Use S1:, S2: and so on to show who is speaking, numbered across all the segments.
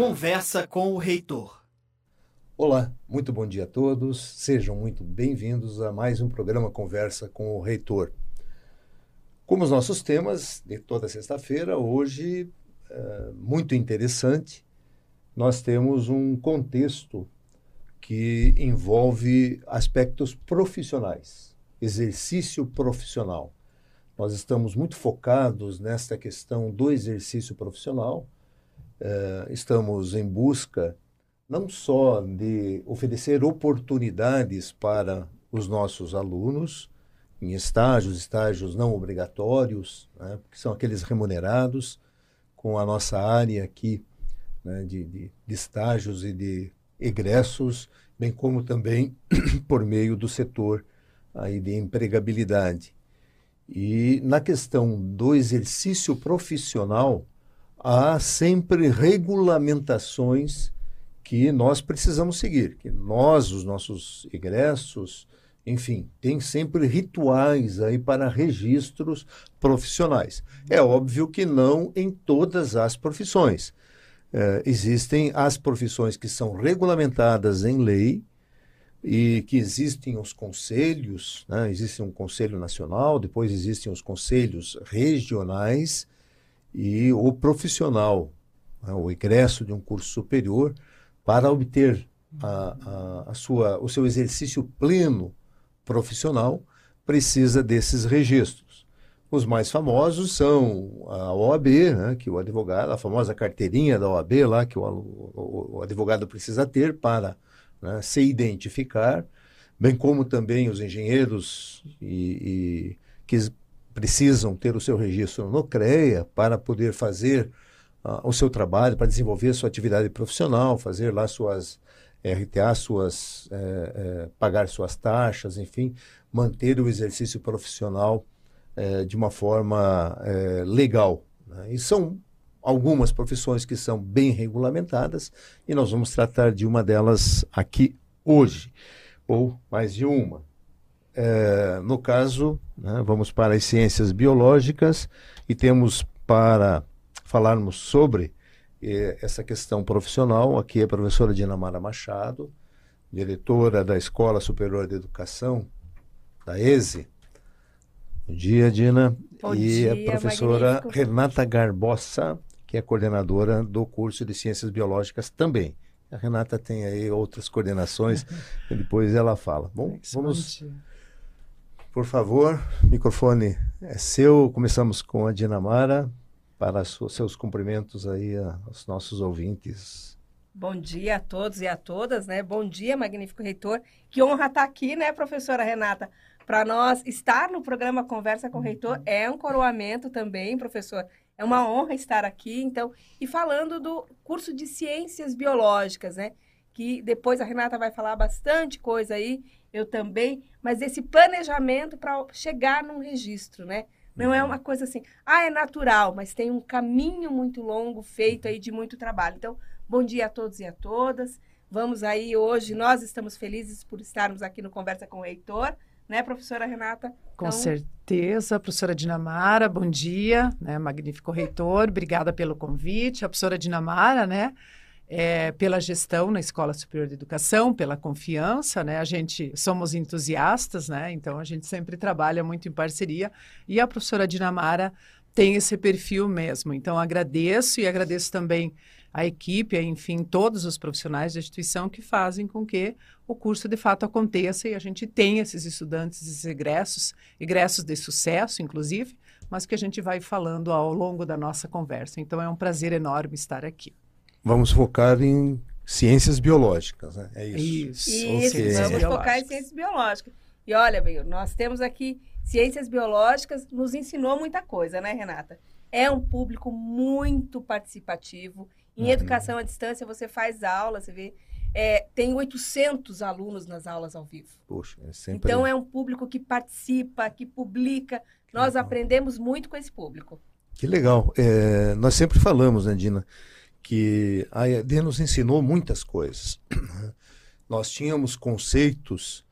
S1: Conversa com o Reitor.
S2: Olá, muito bom dia a todos. Sejam muito bem-vindos a mais um programa Conversa com o Reitor. Como os nossos temas de toda sexta-feira, hoje, é, muito interessante, nós temos um contexto que envolve aspectos profissionais, exercício profissional. Nós estamos muito focados nesta questão do exercício profissional, é, estamos em busca não só de oferecer oportunidades para os nossos alunos, em estágios, estágios não obrigatórios, né, que são aqueles remunerados, com a nossa área aqui né, de, de, de estágios e de egressos, bem como também por meio do setor aí de empregabilidade. E na questão do exercício profissional, há sempre regulamentações que nós precisamos seguir, que nós, os nossos egressos, enfim, tem sempre rituais aí para registros profissionais. É óbvio que não em todas as profissões. É, existem as profissões que são regulamentadas em lei e que existem os conselhos, né? existe um conselho nacional, depois existem os conselhos regionais e o profissional, né? o egresso de um curso superior, para obter a, a, a sua, o seu exercício pleno profissional precisa desses registros. Os mais famosos são a OAB, né, que o advogado, a famosa carteirinha da OAB lá que o, o, o advogado precisa ter para né, se identificar, bem como também os engenheiros e, e que precisam ter o seu registro no CREA para poder fazer uh, o seu trabalho, para desenvolver sua atividade profissional, fazer lá suas RTA, suas, é, é, pagar suas taxas, enfim, manter o exercício profissional de uma forma legal. Né? E são algumas profissões que são bem regulamentadas e nós vamos tratar de uma delas aqui hoje, ou mais de uma. É, no caso, né, vamos para as ciências biológicas e temos para falarmos sobre essa questão profissional. Aqui é a professora Dinamara Machado, diretora da Escola Superior de Educação, da ESE. Bom dia, Dina.
S3: Bom
S2: e
S3: dia,
S2: a professora
S3: magnífico.
S2: Renata Garbosa, que é coordenadora do curso de Ciências Biológicas também. A Renata tem aí outras coordenações, e depois ela fala. Bom, vamos, por favor, microfone é seu. Começamos com a Dinamara para seus cumprimentos aí aos nossos ouvintes.
S3: Bom dia a todos e a todas, né? Bom dia, magnífico reitor. Que honra estar aqui, né, professora Renata? Para nós estar no programa Conversa com o Reitor é um coroamento também, professor. É uma honra estar aqui, então, e falando do curso de Ciências Biológicas, né? Que depois a Renata vai falar bastante coisa aí, eu também, mas esse planejamento para chegar num registro, né? Não é uma coisa assim, ah, é natural, mas tem um caminho muito longo feito aí de muito trabalho. Então, bom dia a todos e a todas. Vamos aí hoje, nós estamos felizes por estarmos aqui no Conversa com o Heitor, né, professora Renata?
S4: Com então... certeza, professora Dinamara, bom dia, né, magnífico reitor, obrigada pelo convite. A professora Dinamara, né, é, pela gestão na Escola Superior de Educação, pela confiança, né? A gente somos entusiastas, né? Então a gente sempre trabalha muito em parceria e a professora Dinamara tem esse perfil mesmo. Então agradeço e agradeço também a equipe, enfim, todos os profissionais da instituição que fazem com que o curso de fato aconteça e a gente tenha esses estudantes, esses egressos, egressos de sucesso, inclusive, mas que a gente vai falando ao longo da nossa conversa. Então é um prazer enorme estar aqui
S2: vamos focar em ciências biológicas, né? É
S3: isso. Isso, isso vamos focar em ciências biológicas. E olha, bem, nós temos aqui ciências biológicas, nos ensinou muita coisa, né, Renata? É um público muito participativo. Em uhum. educação à distância, você faz aula, você vê. É, tem 800 alunos nas aulas ao vivo.
S2: Poxa, é
S3: sempre... Então, é um público que participa, que publica. Que nós legal. aprendemos muito com esse público.
S2: Que legal. É, nós sempre falamos, né, Dina? Que a EAD nos ensinou muitas coisas. Nós tínhamos conceitos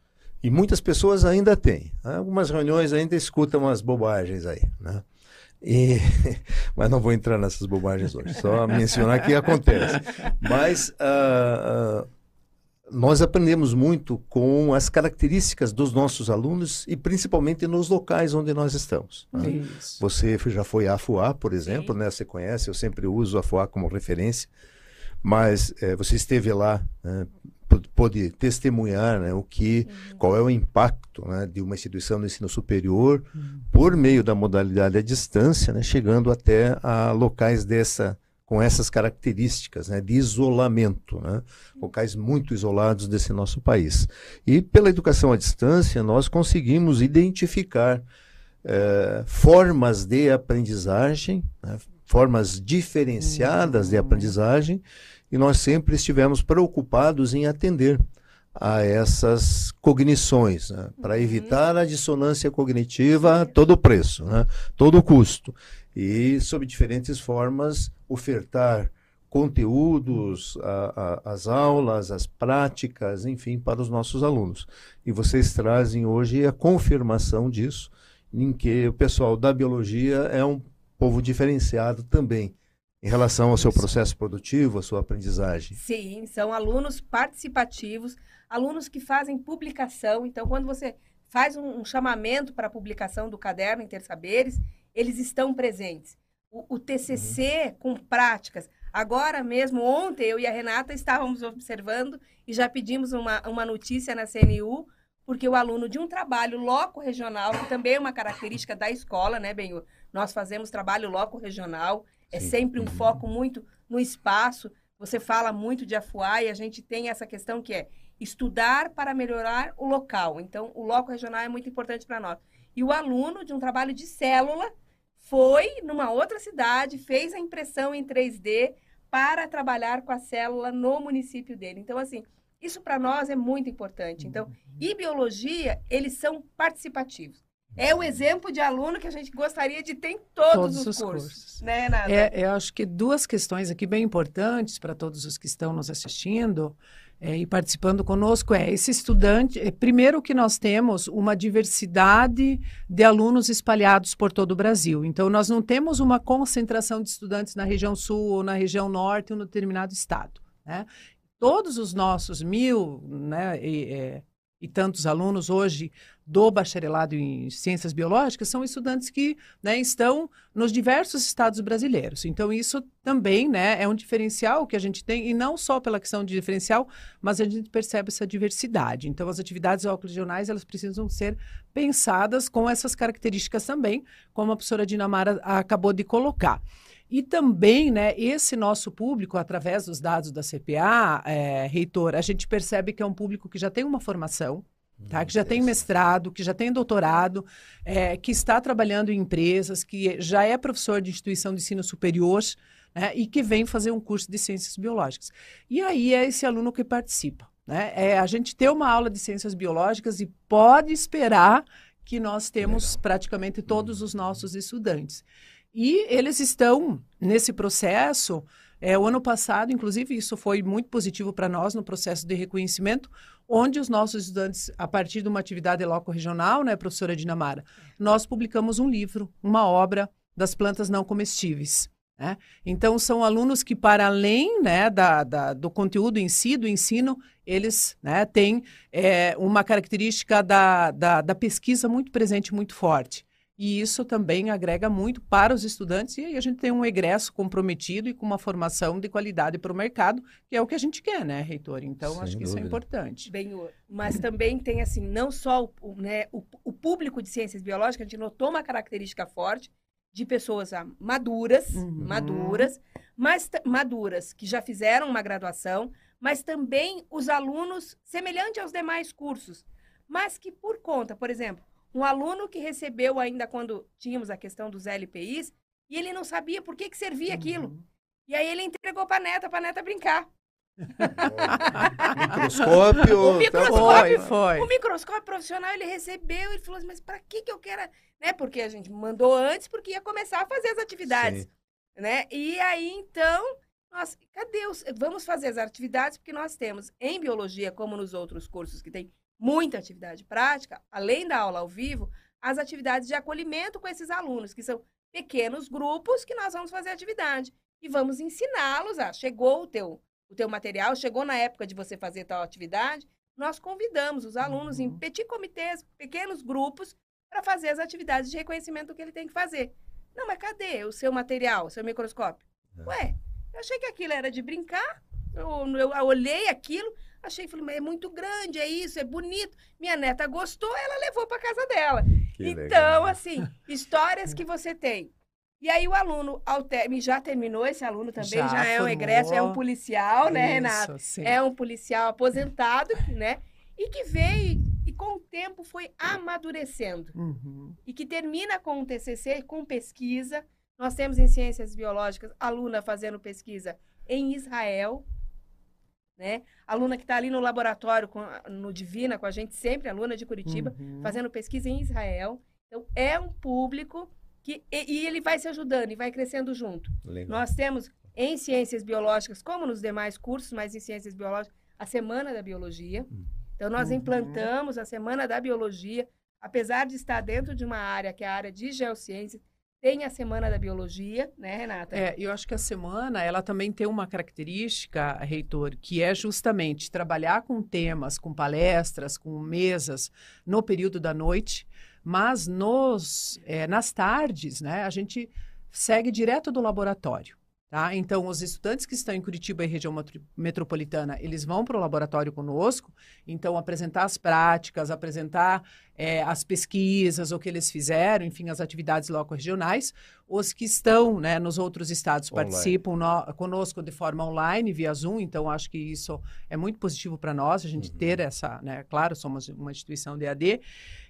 S2: e muitas pessoas ainda têm. Algumas reuniões ainda escutam umas bobagens aí, né? E, mas não vou entrar nessas bobagens hoje, só mencionar que acontece. Mas uh, uh, nós aprendemos muito com as características dos nossos alunos e principalmente nos locais onde nós estamos. Né? Você já foi à FUA, por exemplo, né? Você conhece, eu sempre uso a FUA como referência, mas é, você esteve lá, né? pôde testemunhar né, o que, qual é o impacto né, de uma instituição de ensino superior uhum. por meio da modalidade à distância, né, chegando até a locais dessa com essas características né, de isolamento, né, locais muito isolados desse nosso país. E pela educação à distância, nós conseguimos identificar eh, formas de aprendizagem, né, formas diferenciadas de aprendizagem, e nós sempre estivemos preocupados em atender a essas cognições, né, para uhum. evitar a dissonância cognitiva a todo preço, né, todo custo e sob diferentes formas ofertar conteúdos, a, a, as aulas, as práticas, enfim, para os nossos alunos. E vocês trazem hoje a confirmação disso, em que o pessoal da biologia é um povo diferenciado também em relação ao seu processo produtivo, à sua aprendizagem.
S3: Sim, são alunos participativos, alunos que fazem publicação. Então, quando você faz um, um chamamento para a publicação do caderno Intersaberes, eles estão presentes. O, o TCC uhum. com práticas. Agora mesmo, ontem, eu e a Renata estávamos observando e já pedimos uma, uma notícia na CNU, porque o aluno de um trabalho loco regional, que também é uma característica da escola, né, Benhur? Nós fazemos trabalho loco regional, é sempre um uhum. foco muito no espaço. Você fala muito de Afuá e a gente tem essa questão que é estudar para melhorar o local. Então, o loco regional é muito importante para nós. E o aluno de um trabalho de célula foi numa outra cidade, fez a impressão em 3D para trabalhar com a célula no município dele. Então, assim, isso para nós é muito importante. Então, uhum. e biologia, eles são participativos. É o exemplo de aluno que a gente gostaria de ter em todos, todos os, os, cursos. cursos. Né, Nada?
S4: É, eu acho que duas questões aqui bem importantes para todos os que estão nos assistindo é, e participando conosco é esse estudante. É, primeiro que nós temos uma diversidade de alunos espalhados por todo o Brasil. Então, nós não temos uma concentração de estudantes na região sul ou na região norte ou no determinado estado. Né? Todos os nossos mil né, e, é, e tantos alunos hoje do bacharelado em ciências biológicas são estudantes que né, estão nos diversos estados brasileiros. Então, isso também né, é um diferencial que a gente tem, e não só pela questão de diferencial, mas a gente percebe essa diversidade. Então, as atividades regionais elas precisam ser pensadas com essas características também, como a professora Dinamara acabou de colocar. E também, né, esse nosso público, através dos dados da CPA, é, reitor, a gente percebe que é um público que já tem uma formação, tá? que já tem mestrado, que já tem doutorado, é, que está trabalhando em empresas, que já é professor de instituição de ensino superior né? e que vem fazer um curso de ciências biológicas. E aí é esse aluno que participa. Né? É a gente ter uma aula de ciências biológicas e pode esperar que nós temos praticamente todos os nossos estudantes. E eles estão nesse processo. É, o ano passado, inclusive, isso foi muito positivo para nós no processo de reconhecimento, onde os nossos estudantes, a partir de uma atividade loco regional, né, professora Dinamara, nós publicamos um livro, uma obra das plantas não comestíveis. Né? Então, são alunos que, para além né, da, da, do conteúdo em si, do ensino, eles né, têm é, uma característica da, da, da pesquisa muito presente, muito forte. E isso também agrega muito para os estudantes e aí a gente tem um egresso comprometido e com uma formação de qualidade para o mercado, que é o que a gente quer, né, reitor? Então, Sem acho que dúvida. isso é importante.
S3: Bem, mas também tem, assim, não só o, né, o, o público de ciências biológicas, a gente notou uma característica forte de pessoas maduras, uhum. maduras, mas maduras que já fizeram uma graduação, mas também os alunos semelhante aos demais cursos, mas que por conta, por exemplo, um aluno que recebeu ainda quando tínhamos a questão dos LPIs, e ele não sabia por que, que servia uhum. aquilo. E aí ele entregou para a neta, para a neta brincar.
S2: microscópio.
S3: O microscópio, foi, foi. O microscópio profissional ele recebeu e falou assim, mas para que que eu quero, né? Porque a gente mandou antes porque ia começar a fazer as atividades, Sim. né? E aí então, nós, cadê os, vamos fazer as atividades porque nós temos em biologia como nos outros cursos que tem muita atividade prática, além da aula ao vivo, as atividades de acolhimento com esses alunos, que são pequenos grupos que nós vamos fazer atividade e vamos ensiná-los a chegou o teu o teu material, chegou na época de você fazer tal atividade, nós convidamos os alunos em
S4: Uhum.
S3: petit comitês, pequenos grupos, para fazer as atividades de reconhecimento do que ele tem que fazer. Não, mas cadê o seu material, o seu microscópio?
S2: É.
S3: Ué, eu achei que aquilo era de brincar, eu, eu olhei aquilo, achei, falei, mas é muito grande, é isso, é bonito. Minha neta gostou, ela levou para casa dela.
S2: Que
S3: então,
S2: legal.
S3: assim, histórias que você tem. E aí o aluno, ao ter- já terminou esse aluno também, já,
S4: Já
S3: é um egresso, é um policial, né,
S4: Isso,
S3: Renata?
S4: sim.
S3: É um policial aposentado, né? E que veio e com o tempo foi amadurecendo.
S4: Uhum.
S3: E que termina com um TCC, com pesquisa. Nós temos em ciências biológicas aluna fazendo pesquisa em Israel, né? Aluna que está ali no laboratório, com, a- no Divina, com a gente sempre, aluna de Curitiba,
S4: Uhum.
S3: fazendo pesquisa em Israel. Então, é um público que. E, e ele vai se ajudando e vai crescendo junto.
S2: Legal.
S3: Nós temos em ciências biológicas, como nos demais cursos, mas em ciências biológicas, a Semana da Biologia.
S2: Hum.
S3: Então, nós
S4: Uhum.
S3: implantamos a Semana da Biologia, apesar de estar dentro de uma área que é a área de geociências, tem a Semana da Biologia, né, Renata?
S4: É, eu acho que a semana ela também tem uma característica, reitor, que é justamente trabalhar com temas, com palestras, com mesas no período da noite, mas nos é, nas tardes, né, a gente segue direto do laboratório. Tá? Então, os estudantes que estão em Curitiba e região metro- metropolitana, eles vão para o laboratório conosco, então apresentar as práticas, apresentar é, as pesquisas, o que eles fizeram, enfim, as atividades loco-regionais. Os que estão né, nos outros estados
S2: Online.
S4: participam no- conosco de forma online, via Zoom, então acho que isso é muito positivo para nós, a gente
S2: Uhum.
S4: ter essa, né, claro, somos uma instituição de AD,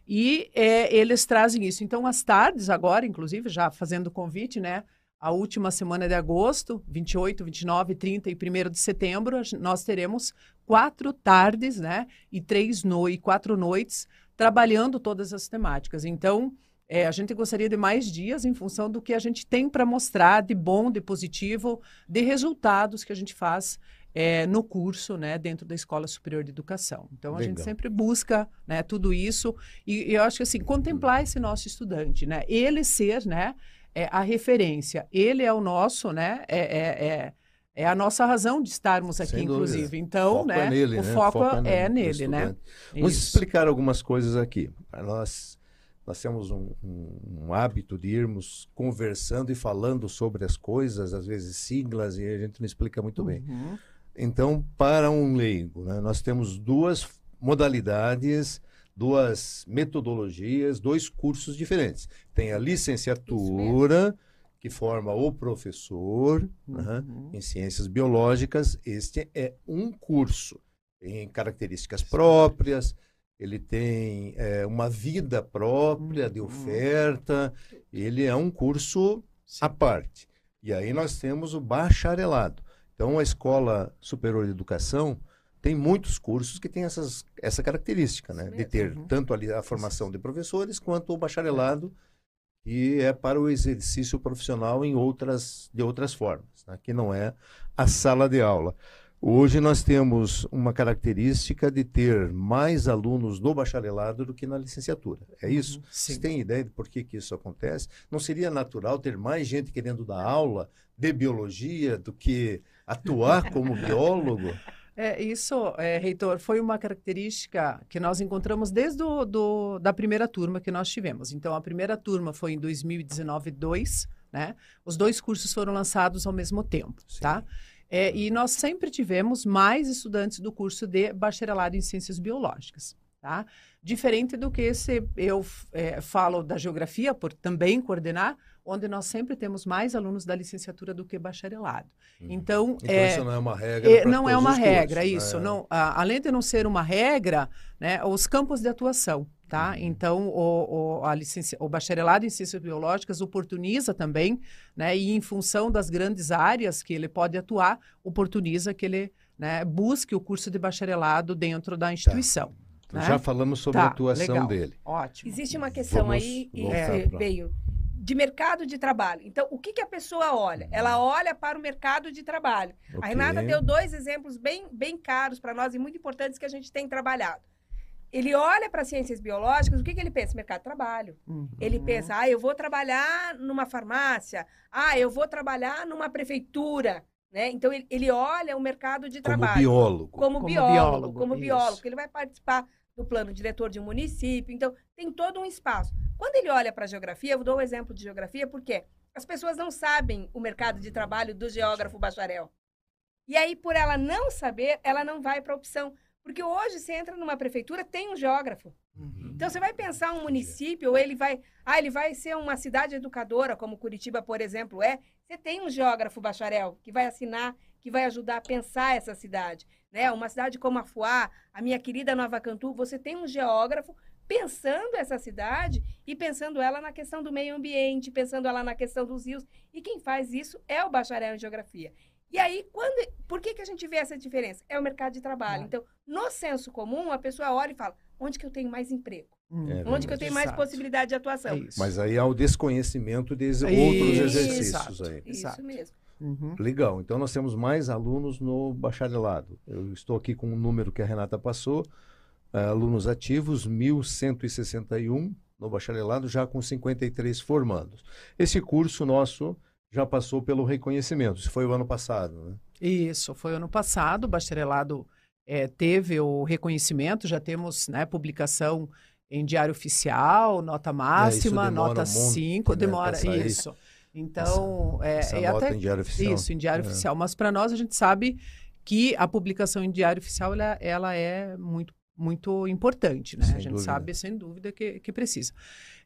S4: e é, eles trazem isso. Então, às tardes, agora, inclusive, já fazendo o convite, né? A última semana de agosto, 28, 29, 30 e 1 de setembro, nós teremos quatro tardes, né? E três no e quatro noites trabalhando todas as temáticas. Então, é, a gente gostaria de mais dias em função do que a gente tem para mostrar de bom, de positivo, de resultados que a gente faz é, no curso, né, dentro da Escola Superior de Educação. Então, a gente
S2: Legal.
S4: sempre busca, né, tudo isso e, e eu acho que assim contemplar esse nosso estudante, né, ele ser, né, é, a referência, ele é o nosso, né, é, é, é, é a nossa razão de estarmos aqui,
S2: Sem dúvida.
S4: inclusive. Então,
S2: Foco
S4: né,
S2: é nele,
S4: o
S2: né?
S4: foco,
S2: Foco
S4: é
S2: no
S4: nele, né?
S2: Vamos
S4: Isso.
S2: explicar algumas coisas aqui. Nós, nós temos um, um- um hábito de irmos conversando e falando sobre as coisas, às vezes siglas, e a gente não explica muito bem.
S4: Uhum.
S2: Então, para um leigo, né, nós temos duas modalidades, duas metodologias, dois cursos diferentes. Tem a licenciatura, que forma o professor, né,
S4: Uhum.
S2: em ciências biológicas. Este é um curso. Tem características próprias, ele tem é, uma vida própria de
S4: Uhum.
S2: oferta, ele é um curso à parte. E aí nós temos o bacharelado. Então, a Escola Superior de Educação tem muitos cursos que têm essas, essa característica, né?
S3: Isso
S2: De ter
S4: mesmo.
S2: tanto ali a formação de professores quanto o bacharelado, que é para o exercício profissional em outras, de outras formas, né? que não é a sala de aula. Hoje nós temos uma característica de ter mais alunos no bacharelado do que na licenciatura. É isso?
S4: Uhum.
S2: Você
S4: Sim.
S2: tem ideia de por que, que isso acontece? Não seria natural ter mais gente querendo dar aula de biologia do que atuar como biólogo?
S4: É, isso, é, reitor, foi uma característica que nós encontramos desde do, do- da primeira turma que nós tivemos. Então, a primeira turma foi em 2019, 2, né? Os dois cursos foram lançados ao mesmo tempo,
S2: Sim.
S4: tá? É, e nós sempre tivemos mais estudantes do curso de bacharelado em ciências biológicas, tá? Diferente do que se eu é, falo da geografia, por também coordenar, onde nós sempre temos mais alunos da licenciatura do que bacharelado. Então,
S2: Então,
S4: é,
S2: isso não é uma regra.
S4: é, não é uma
S2: os
S4: regra,
S2: cursos,
S4: isso.
S2: né?
S4: Não, a- além de não ser uma regra, né, os campos de atuação, tá?
S2: Uhum.
S4: Então, o, o, a licenci... o bacharelado em ciências biológicas oportuniza também, né, e em função das grandes áreas que ele pode atuar, oportuniza que ele né, busque o curso de bacharelado dentro da instituição. né?
S2: Já falamos sobre
S4: Tá,
S2: a atuação
S4: legal.
S2: dele.
S4: Ótimo.
S3: Existe uma questão
S2: Vamos
S3: aí, e, é,
S2: pra-
S3: veio, de mercado de trabalho. Então, o que, que a pessoa olha? Ela olha para o mercado de trabalho. A
S2: Ok.
S3: Renata deu dois exemplos bem, bem caros para nós e muito importantes que a gente tem trabalhado. ele olha para ciências biológicas, o que, que ele pensa? Mercado de trabalho.
S4: Uhum.
S3: Ele pensa, ah, eu vou trabalhar numa farmácia, ah, eu vou trabalhar numa prefeitura. Né? Então, ele, ele olha o mercado de
S2: Como
S3: trabalho.
S2: biólogo.
S3: Como,
S4: Como
S3: biólogo,
S4: biólogo,
S3: como
S4: isso.
S3: biólogo. Ele vai participar do plano diretor de um município. Então, tem todo um espaço. Quando ele olha para a geografia, eu dou um exemplo de geografia, porque as pessoas não sabem o mercado de trabalho do geógrafo bacharel. E aí, por ela não saber, ela não vai para a opção. Porque hoje, você entra numa prefeitura, tem um geógrafo.
S4: Uhum.
S3: Então, você vai pensar um município, ou ele vai. Ah, ele vai ser uma cidade educadora, como Curitiba, por exemplo, é. Você tem um geógrafo bacharel que vai assinar, que vai ajudar a pensar essa cidade. Né? Uma cidade como Afuá, a minha querida Nova Cantu, você tem um geógrafo pensando essa cidade e pensando ela na questão do meio ambiente, pensando ela na questão dos rios. E quem faz isso é o bacharel em geografia. E aí, quando, por que, que a gente vê essa diferença? É o mercado de trabalho. Então, no senso comum, a pessoa olha e fala: onde que eu tenho mais emprego?
S4: Uhum.
S2: É
S3: Onde que eu tenho mais
S4: Exato.
S3: possibilidade de atuação?
S4: É isso.
S2: Mas aí há o desconhecimento de
S4: Isso,
S2: outros exercícios
S4: exato.
S2: aí.
S3: Isso
S4: Exato.
S3: mesmo.
S4: Uhum.
S2: Legal. Então nós temos mais alunos no bacharelado. Eu estou aqui com o número que a Renata passou. Eh, alunos ativos, 1.161 no bacharelado, já com 53 formandos. Esse curso nosso já passou pelo reconhecimento. Isso foi o ano passado, né?
S4: Isso, foi ano passado, o bacharelado eh, teve o reconhecimento, já temos né, publicação em diário oficial, nota máxima,
S2: demora
S4: nota
S2: um monte,
S4: 5,
S2: né,
S4: demora
S2: sair.
S4: isso. Então, é,
S2: Essa
S4: e
S2: nota
S4: até
S2: em diário oficial.
S4: isso, em diário
S2: É.
S4: oficial. Mas para nós, a gente sabe que a publicação em diário oficial ela, ela é muito, muito importante, né?
S2: Sem
S4: a gente
S2: dúvida.
S4: sabe, sem dúvida, que, que precisa.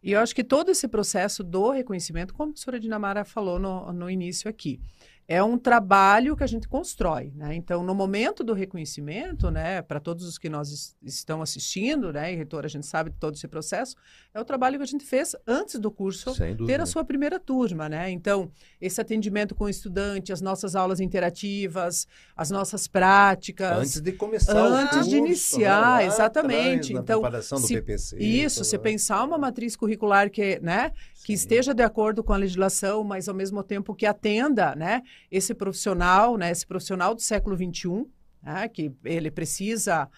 S4: E eu acho que todo esse processo do reconhecimento, como a professora Dinamara falou no, no início aqui, é um trabalho que a gente constrói, né? Então, no momento do reconhecimento, né, para todos os que nós es- estão assistindo, né, e reitor, a gente sabe de todo esse processo, é o trabalho que a gente fez antes do curso ter a sua primeira turma, né? Então, esse atendimento com o estudante, as nossas aulas interativas, as nossas práticas.
S2: Antes de começar o
S4: Antes de
S2: curso,
S4: iniciar,
S2: né,
S4: exatamente.
S2: atrás,
S4: Então, se-
S2: PPC.
S4: Isso, você
S2: né?
S4: pensar uma matriz curricular que, né, que
S2: Sim.
S4: esteja de acordo com a legislação, mas ao mesmo tempo que atenda, né, esse profissional, né, esse profissional do século XXI, né, que ele precisa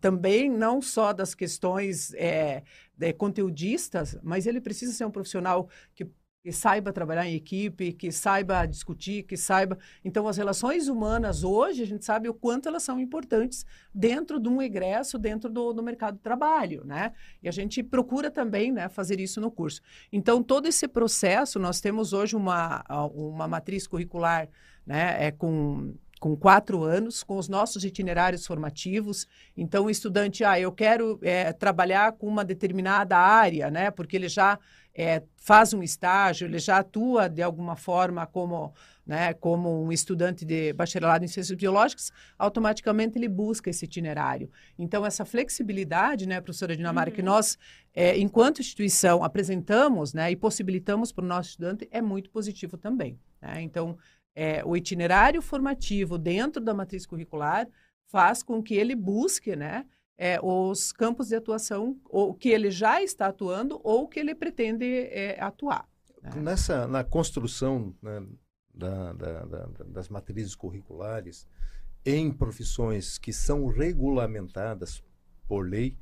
S4: também não só das questões é, é, conteudistas, mas ele precisa ser um profissional que, que saiba trabalhar em equipe, que saiba discutir, que saiba. Então, as relações humanas hoje, a gente sabe o quanto elas são importantes dentro de um egresso, dentro do, do mercado de trabalho, né? E a gente procura também né, fazer isso no curso. Então, todo esse processo, nós temos hoje uma, uma matriz curricular né, é, com, com quatro anos, com os nossos itinerários formativos. Então, o estudante, ah, eu quero é, trabalhar com uma determinada área, né? Porque ele já é, faz um estágio, ele já atua de alguma forma como, né, como um estudante de bacharelado em ciências biológicas, automaticamente ele busca esse itinerário. Então, essa flexibilidade, né, professora Dinamara, que nós, é, enquanto instituição, apresentamos né, e possibilitamos para o nosso estudante é muito positivo também. Né? Então, é, o itinerário formativo dentro da matriz curricular faz com que ele busque né, é, os campos de atuação, ou que ele já está atuando ou que ele pretende é, atuar. né?
S2: Nessa, na construção né, da- da- da- da- das matrizes curriculares em profissões que são regulamentadas por lei,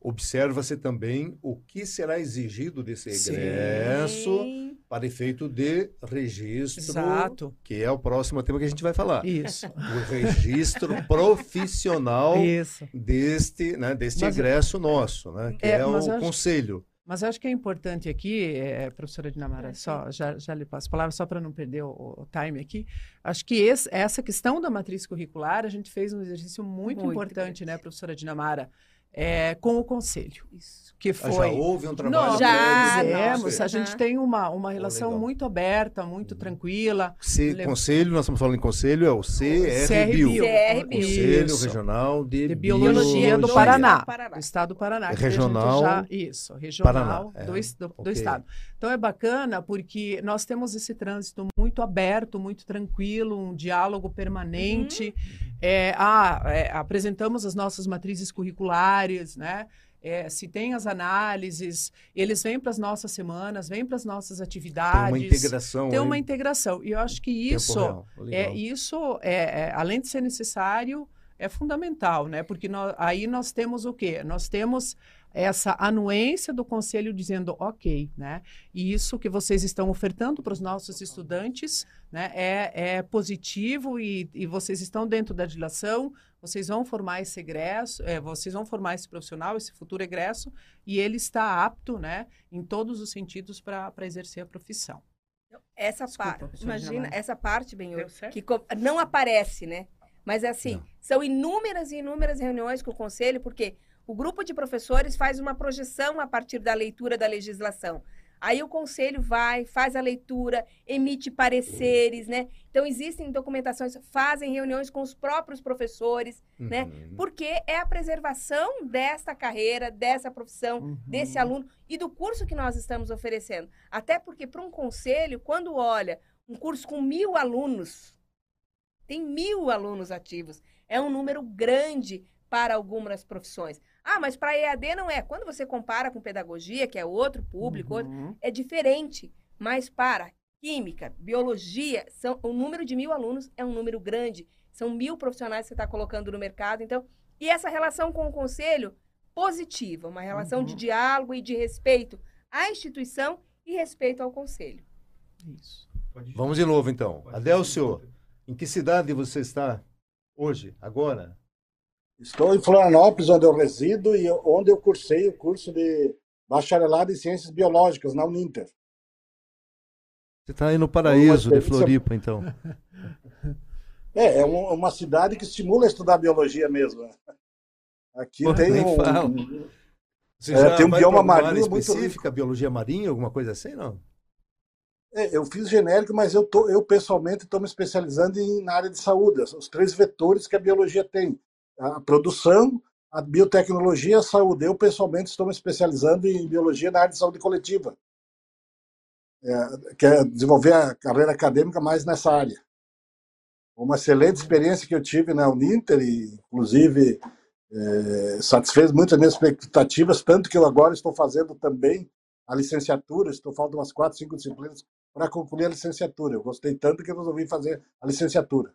S2: observa-se também o que será exigido desse egresso
S3: Sim.
S2: Para efeito de registro,
S4: Exato.
S2: que é o próximo tema que a gente vai falar.
S4: Isso.
S2: O registro profissional
S4: Isso.
S2: deste, né, deste
S4: Mas-
S2: egresso nosso, né, que
S4: É,
S2: é,
S4: mas
S2: o
S4: acho-
S2: conselho.
S4: Mas acho que é importante aqui, é, professora Dinamara,
S3: É,
S4: só, já, já lhe passo a palavra, só para não perder o, o time aqui. Acho que esse- essa questão da matriz curricular, a gente fez um exercício muito,
S3: Muito
S4: importante,
S3: grande.
S4: né, professora Dinamara, é, com o conselho,
S3: Isso.
S4: que
S2: Ah, Já
S4: foi...
S2: houve um trabalho
S4: Nós
S3: Já, nós
S4: fizemos, a gente tem uma, uma relação
S2: legal.
S4: muito aberta, muito tranquila.
S2: Se,
S4: Lem-
S2: conselho, nós estamos falando em conselho, é o CRBio.
S4: CRBio.
S2: Conselho
S4: Isso.
S2: Regional de,
S4: De Biologia do
S3: Biologia.
S4: Paraná,
S3: Paraná.
S4: do estado do Paraná.
S2: É
S4: que a gente
S2: regional
S4: já- isso, regional
S2: Paraná,
S4: do,
S2: é,
S4: do- do
S2: ok.
S4: estado. Então é bacana porque nós temos esse trânsito muito aberto, muito tranquilo, um diálogo permanente. É, ah, é, apresentamos as nossas matrizes curriculares, né? É, se tem as análises, eles vêm para as nossas semanas, vêm para as nossas
S2: Tem
S4: atividades.
S2: uma integração.
S4: Tem uma
S2: aí,
S4: integração. E eu acho que
S2: tempo
S4: isso é, isso, é, é, além de ser necessário, é fundamental, né? Porque nós, aí nós temos o quê? Nós temos essa anuência do conselho dizendo ok, né? E isso que vocês estão ofertando para os nossos estudantes, né? É, é positivo e, e vocês estão dentro da legislação, vocês vão formar esse egresso, é, vocês vão formar esse profissional, esse futuro egresso, e ele está apto, né? Em todos os sentidos para parte a profissão.
S3: Essa parte, imagina, essa parte, bem, que não aparece, né? Mas é assim, não. são inúmeras e inúmeras reuniões com o conselho, porque o grupo de professores faz uma projeção a partir da leitura da legislação. Aí o conselho vai, faz a leitura, emite pareceres, né? Então existem documentações, fazem reuniões com os próprios professores, né? uhum. né? Porque é a preservação desta carreira, dessa profissão, uhum. desse aluno e do curso que nós estamos oferecendo. Até porque para um conselho, quando olha um curso com mil alunos, tem mil alunos ativos, é um número grande para algumas profissões. Ah, mas para EAD não é. Quando você compara com pedagogia, que é outro público, uhum. outro, é diferente. Mas para química, biologia, são, o número de mil alunos é um número grande. São mil profissionais que você está colocando no mercado. Então, e essa relação com o conselho positiva, uma relação uhum. de diálogo e de respeito à instituição e respeito ao conselho.
S2: Isso. Vamos de novo então. Adelcio, em que cidade você está hoje, agora?
S5: Estou em Florianópolis, onde eu resido e onde eu cursei o curso de bacharelado em Ciências Biológicas na Uninter.
S2: Você está aí no paraíso de Floripa, então.
S5: É, é uma cidade que estimula a estudar biologia mesmo. Né? Aqui Pô, tem um,
S2: Você é, tem um bioma marinho muito específica, biologia marinha, alguma coisa assim, não?
S5: É, eu fiz genérico, mas eu, tô, eu pessoalmente estou me especializando em, na área de saúde, os três vetores que a biologia tem a produção, a biotecnologia a saúde. Eu, pessoalmente, estou me especializando em biologia na área de saúde coletiva. É, quer desenvolver a carreira acadêmica mais nessa área. Uma excelente experiência que eu tive na Uninter, e, inclusive, é, satisfez muito as minhas expectativas, tanto que eu agora estou fazendo também a licenciatura, estou faltando umas quatro, cinco disciplinas para concluir a licenciatura. Eu gostei tanto que resolvi fazer a licenciatura.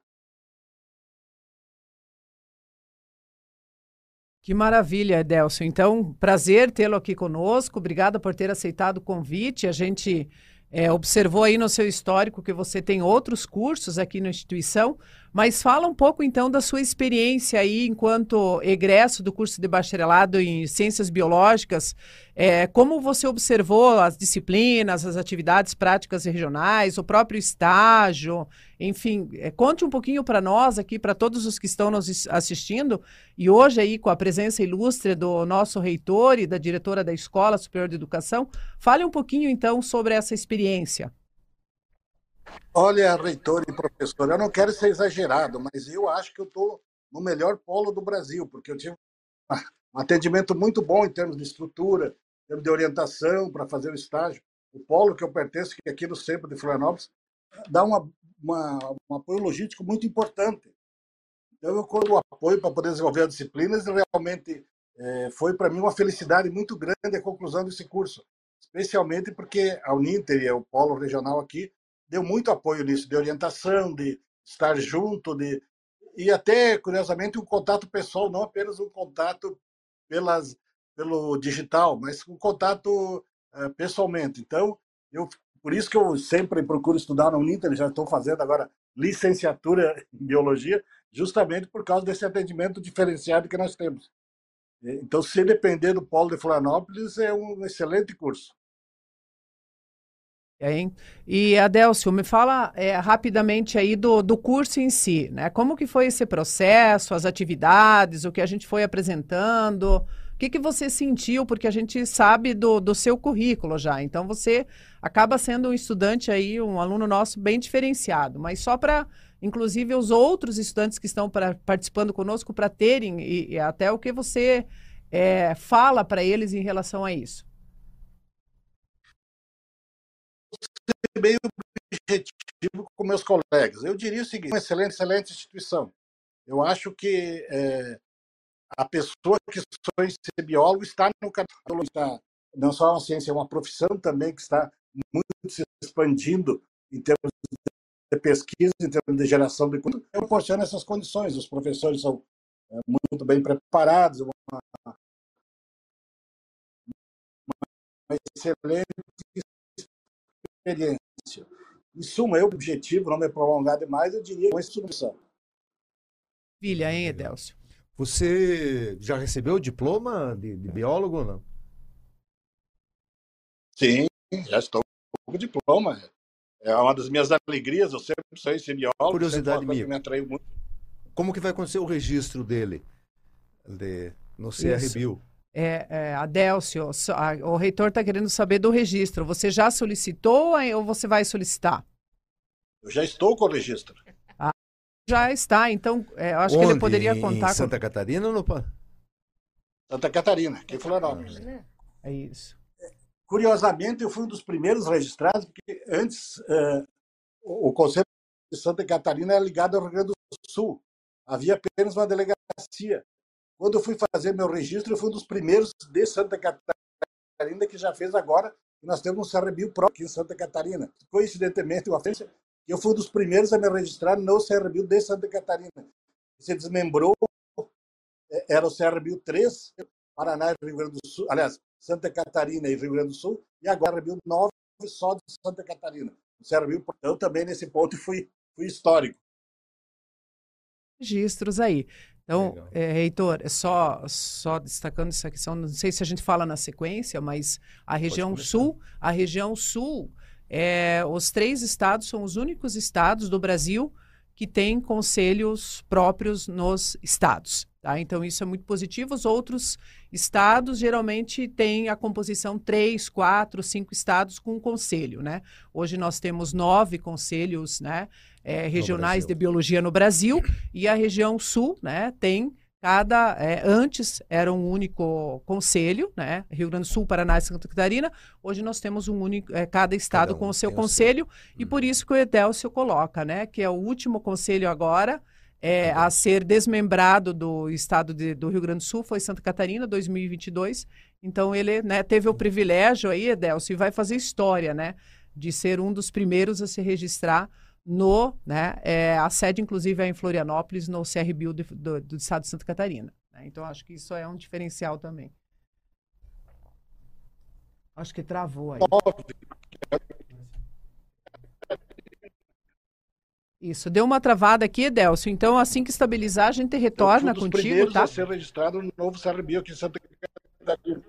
S4: Que maravilha, Edelson. Então, prazer tê-lo aqui conosco. Obrigada por ter aceitado o convite. A gente é, observou aí no seu histórico que você tem outros cursos aqui na instituição, mas fala um pouco então da sua experiência aí enquanto egresso do curso de bacharelado em Ciências Biológicas. É, como você observou as disciplinas, as atividades práticas regionais, o próprio estágio, enfim, é, conte um pouquinho para nós aqui, para todos os que estão nos assistindo, e hoje aí com a presença ilustre do nosso reitor e da diretora da Escola Superior de Educação, fale um pouquinho então sobre essa experiência.
S5: Olha, reitor e professor, eu não quero ser exagerado, mas eu acho que eu estou no melhor polo do Brasil, porque eu tive um atendimento muito bom em termos de estrutura, em termos de orientação para fazer o estágio. O polo que eu pertenço, que é aqui no centro de Florianópolis, dá uma, uma, um apoio logístico muito importante. Então, eu, quando o apoio para poder desenvolver as disciplinas, realmente é, foi para mim uma felicidade muito grande a conclusão desse curso, especialmente porque a Uninter e o polo regional aqui deu muito apoio nisso, de orientação, de estar junto, de e até curiosamente um contato pessoal, não apenas um contato pelas pelo digital, mas um contato uh, pessoalmente. Então, eu por isso que eu sempre procuro estudar na Uninter, já estou fazendo agora licenciatura em biologia, justamente por causa desse atendimento diferenciado que nós temos. Então, se depender do Polo de Florianópolis, é um excelente curso.
S4: Hein? E Adélcio, me fala é, rapidamente aí do, do curso em si, né? Como que foi esse processo, as atividades, o que a gente foi apresentando, o que, que você sentiu, porque a gente sabe do, do seu currículo já, então você acaba sendo um estudante aí, um aluno nosso bem diferenciado, mas só para, inclusive, os outros estudantes que estão pra, participando conosco para terem, e, e, até o que você é, fala para eles em relação a isso.
S5: Bem objetivo com meus colegas. Eu diria o seguinte: uma excelente, excelente instituição. Eu acho que é, a pessoa que sonha ser biólogo está no caminho, está, não só uma ciência, é uma profissão também que está muito se expandindo em termos de pesquisa, em termos de geração de conteúdo, proporciona essas condições. Os professores são é, muito bem preparados, uma, uma excelente experiência. Em suma, eu, o objetivo, não me prolongar demais, eu diria com solução.
S4: Maravilha, hein, Edélcio?
S2: Você já recebeu o diploma de, de biólogo ou não?
S5: Sim, já estou com o diploma. É uma das minhas alegrias, eu sempre sei ser biólogo.
S2: Curiosidade minha.
S5: Me atraiu muito.
S2: Como que vai acontecer o registro dele de, no CRBio?
S4: É, é, Adélcio, o reitor está querendo saber do registro. Você já solicitou ou você vai solicitar?
S5: Eu já estou com o registro.
S4: Ah, já está, então é, eu acho Onde? que ele poderia contar
S2: em Santa com... Catarina ou no
S5: Santa Catarina, aqui em Florianópolis.
S4: É isso.
S5: Curiosamente, eu fui um dos primeiros registrados, porque antes uh, o Conselho de Santa Catarina era ligado ao Rio Grande do Sul. Havia apenas uma delegacia. Quando eu fui fazer meu registro, eu fui um dos primeiros de Santa Catarina que já fez agora. Nós temos um CRBio próprio aqui em Santa Catarina. Coincidentemente, uma frente, eu fui um dos primeiros a me registrar no CRBio de Santa Catarina. Se desmembrou, é, era o CRBio 3, Paraná e Rio Grande do Sul. Aliás, Santa Catarina e Rio Grande do Sul, e agora Rio 9 só de Santa Catarina. O Cerro eu também nesse ponto fui, fui histórico.
S4: Registros aí. Então, é, reitor, é só, só destacando essa questão, não sei se a gente fala na sequência, mas a região sul, a região sul, é, os três estados são os únicos estados do Brasil que têm conselhos próprios nos estados. Tá? Então, isso é muito positivo. Os outros estados geralmente têm a composição três, quatro, cinco estados com um conselho. Né? Hoje nós temos nove conselhos né, é, regionais de biologia no Brasil e a região sul né, tem cada é, antes era um único conselho, né? Rio Grande do Sul, Paraná e Santa Catarina. Hoje nós temos um único, é, cada estado cada um com o seu conselho o seu. e por uhum. isso que o Edelcio coloca, né? Que é o último conselho agora é, a ser desmembrado do estado de, do Rio Grande do Sul foi Santa Catarina, 2022. Então ele né, teve o privilégio aí, Edelcio, e vai fazer história, né? De ser um dos primeiros a se registrar no, né? É, a sede, inclusive, é em Florianópolis, no CRBio do, do, do estado de Santa Catarina. Né? Então acho que isso é um diferencial também. Acho que travou aí. Isso, deu uma travada aqui, Edelcio. Então, assim que estabilizar, a gente retorna
S5: Eu
S4: contigo, tá?
S5: a ser registrado no novo CRBio aqui em Santa Catarina.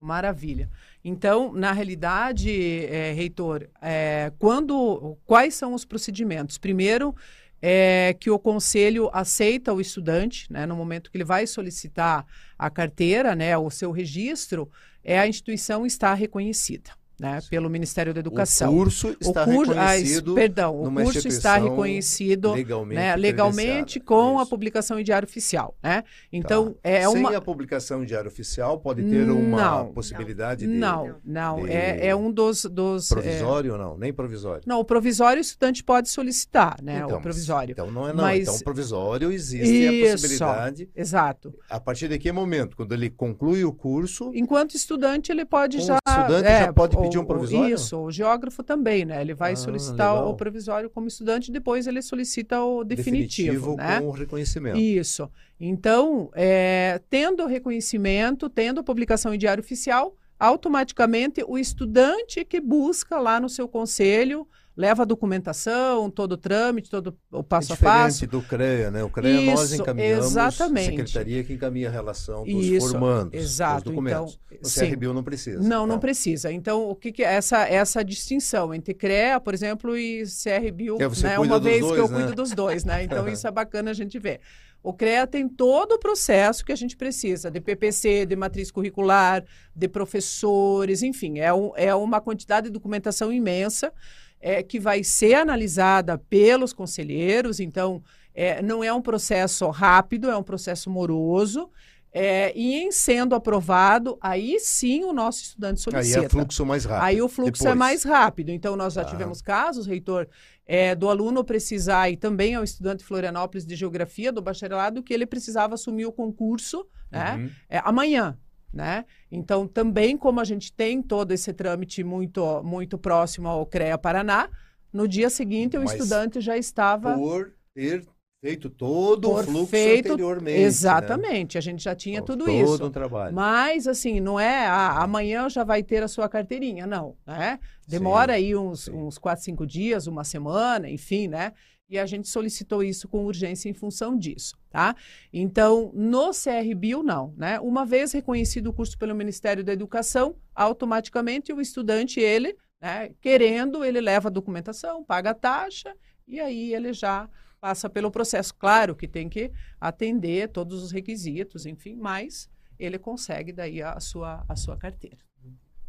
S4: Maravilha. Então, na realidade, é, reitor, é, quando, quais são os procedimentos? Primeiro, é que o conselho aceita o estudante, né, no momento que ele vai solicitar a carteira, né, o seu registro, é a instituição está reconhecida né, pelo Ministério da Educação.
S2: O curso está o cur... reconhecido.
S4: Ah, perdão, o curso está reconhecido legalmente, né, legalmente com a publicação em diário oficial. Né? Então,
S2: tá.
S4: é
S2: Sem
S4: uma.
S2: a publicação em diário oficial, pode ter uma não, possibilidade
S4: não,
S2: de.
S4: Não, não. De... É, é um dos. dos
S2: é provisório é... ou não? Nem provisório.
S4: Não, o provisório o estudante pode solicitar, né? Então, o provisório.
S2: Então não é não.
S4: Mas...
S2: Então, provisório existe Isso, a possibilidade.
S4: Exato.
S2: A partir de que momento? Quando ele conclui o curso.
S4: Enquanto estudante, ele pode já.
S2: O estudante
S4: é,
S2: já pode pedir um provisório?
S4: Isso, o geógrafo também, né? Ele vai ah, solicitar legal. o provisório como estudante, depois ele solicita o definitivo,
S2: definitivo
S4: né?
S2: com o reconhecimento.
S4: Isso. Então, é, tendo o reconhecimento, tendo a publicação em diário oficial, automaticamente o estudante que busca lá no seu conselho leva a documentação, todo o trâmite, todo o passo
S2: é
S4: a passo.
S2: Do CREA, né? O CREA
S4: Isso,
S2: nós encaminhamos,
S4: exatamente.
S2: a secretaria que encaminha a relação dos
S4: Isso,
S2: formandos,
S4: exato.
S2: dos documentos.
S4: Então,
S2: o. CRBio não precisa.
S4: Não, não precisa. Então, o que, que é essa, essa distinção entre CREA, por exemplo, e CRBio,
S2: é,
S4: né? uma vez
S2: dois,
S4: que eu
S2: né?
S4: cuido dos dois, né? Então, isso é bacana a gente ver. O CREA tem todo o processo que a gente precisa, de PPC, de matriz curricular, de professores, enfim, é, um, é uma quantidade de documentação imensa é, que vai ser analisada pelos conselheiros, então é, não é um processo rápido, é um processo moroso. É, e em sendo aprovado, aí sim o nosso estudante solicita.
S2: Aí é fluxo mais rápido.
S4: Aí o fluxo é
S2: depois.
S4: é mais rápido. Então, nós já
S2: tá.
S4: tivemos casos, reitor, é, do aluno precisar, e também um estudante Florianópolis de Geografia, do bacharelado, que ele precisava assumir o concurso né,
S2: Uhum.
S4: é, amanhã. Né? Então, também como a gente tem todo esse trâmite muito, muito próximo ao CREA Paraná, no dia seguinte o
S2: Mas
S4: estudante já estava...
S2: Por ter Feito todo
S4: Por
S2: o fluxo
S4: feito-
S2: anteriormente. né?
S4: Exatamente, a gente já tinha tudo
S2: todo
S4: isso.
S2: um trabalho.
S4: Mas, assim, não é ah, amanhã já vai ter a sua carteirinha, não. Né? Demora
S2: Sim,
S4: aí uns,
S2: sim.
S4: uns quatro, cinco dias, uma semana, enfim, né? E a gente solicitou isso com urgência em função disso, tá? Então, no CRBio, não, né? Uma vez reconhecido o curso pelo Ministério da Educação, automaticamente o estudante, ele, né, querendo, ele leva a documentação, paga a taxa, e aí ele já passa pelo processo. Claro que tem que atender todos os requisitos, enfim, mas ele consegue daí a sua, a sua carteira.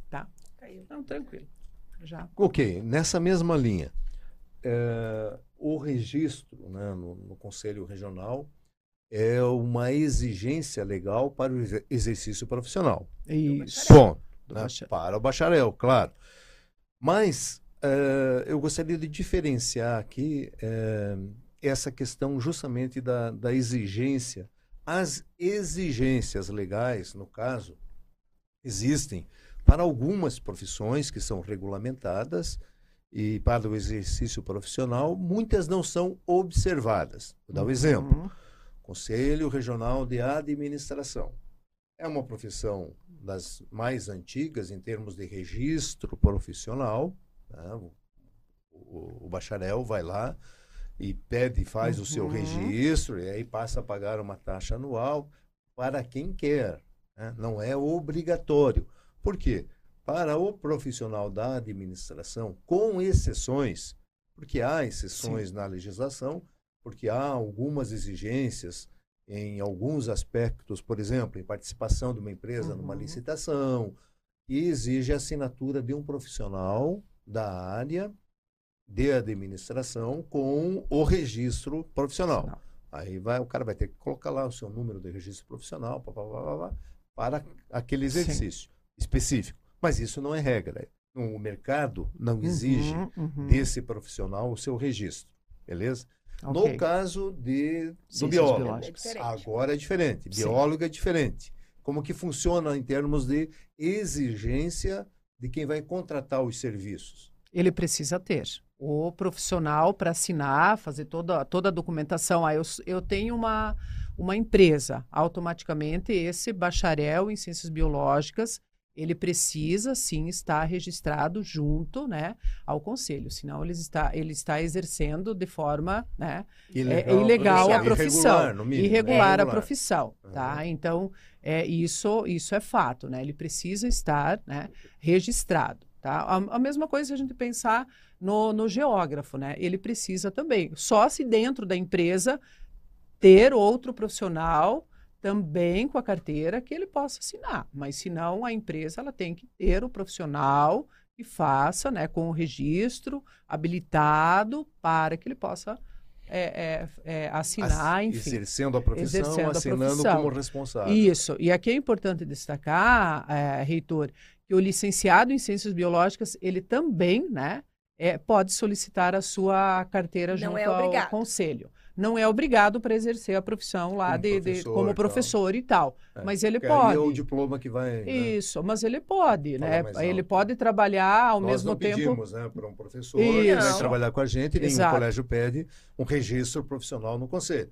S4: Tá? Então, tranquilo. Já.
S2: Ok, nessa mesma linha, eh, o registro né, no, no Conselho Regional é uma exigência legal para o exer- exercício profissional.
S4: Isso.
S2: Ponto. Né. Para o bacharel, claro. Mas eh, eu gostaria de diferenciar aqui eh, essa questão justamente da, da exigência. As exigências legais, no caso, existem para algumas profissões que são regulamentadas e para o exercício profissional, muitas não são observadas. Vou dar um exemplo.
S4: Uhum.
S2: Conselho Regional de Administração. É uma profissão das mais antigas em termos de registro profissional. né? O, o- o bacharel vai lá e pede, faz o seu
S4: Uhum.
S2: registro e aí passa a pagar uma taxa anual para quem quer. né? Não é obrigatório. Por quê? Para o profissional da administração, com exceções, porque há exceções na legislação, porque há algumas exigências em alguns aspectos, por exemplo, em participação de uma empresa numa
S4: Uhum.
S2: licitação, e exige a assinatura de um profissional da área de administração com o registro profissional.
S4: Não.
S2: Aí vai, o cara vai ter que colocar lá o seu número de registro profissional pá, para aquele
S4: Sim.
S2: exercício específico. Mas isso não é regra. O mercado não exige
S4: Uhum, uhum.
S2: desse profissional o seu registro, beleza?
S4: Ok.
S2: No caso de, do biólogo.
S3: É
S2: agora é diferente.
S4: Sim.
S2: Biólogo é diferente. Como que funciona em termos de exigência de quem vai contratar os serviços?
S4: Ele precisa ter o profissional para assinar, fazer toda, toda a documentação. Ah, eu, eu tenho uma, uma empresa, automaticamente esse bacharel em ciências biológicas, ele precisa sim estar registrado junto né, ao conselho, senão ele está, ele está exercendo de forma né, é ilegal a
S2: irregular,
S4: profissão,
S2: no mínimo,
S4: irregular a
S2: irregular.
S4: profissão, tá? Então, é, isso, isso é fato, né? Ele precisa estar né, registrado, tá? A, a mesma coisa se a gente pensar no, no geógrafo, né? Ele precisa também, só se dentro da empresa ter outro profissional também com a carteira que ele possa assinar, mas se não, a empresa ela tem que ter o profissional que faça, né, com o registro habilitado para que ele possa é, é, é, assinar,
S2: Ass-
S4: enfim.
S2: Exercendo a profissão,
S4: Exercendo a
S2: assinando
S4: profissão.
S2: como responsável.
S4: Isso. E aqui é importante destacar, é, reitor, que o licenciado em ciências biológicas, ele também, né, é, pode solicitar a sua carteira junto
S3: é
S4: ao conselho. Não é obrigado para exercer a profissão lá
S2: Como
S4: de, de-
S2: professor
S4: como
S2: e tal.
S4: professor e tal.
S2: É,
S4: Mas ele pode.
S2: é o diploma que vai. né?
S4: Isso, mas ele pode,
S2: Falar
S4: né? Ele pode trabalhar ao
S2: Nós
S4: mesmo
S2: não
S4: tempo.
S2: pedimos, né, para um professor que vai trabalhar com a gente, nenhum
S4: Exato.
S2: colégio pede um registro profissional no conselho.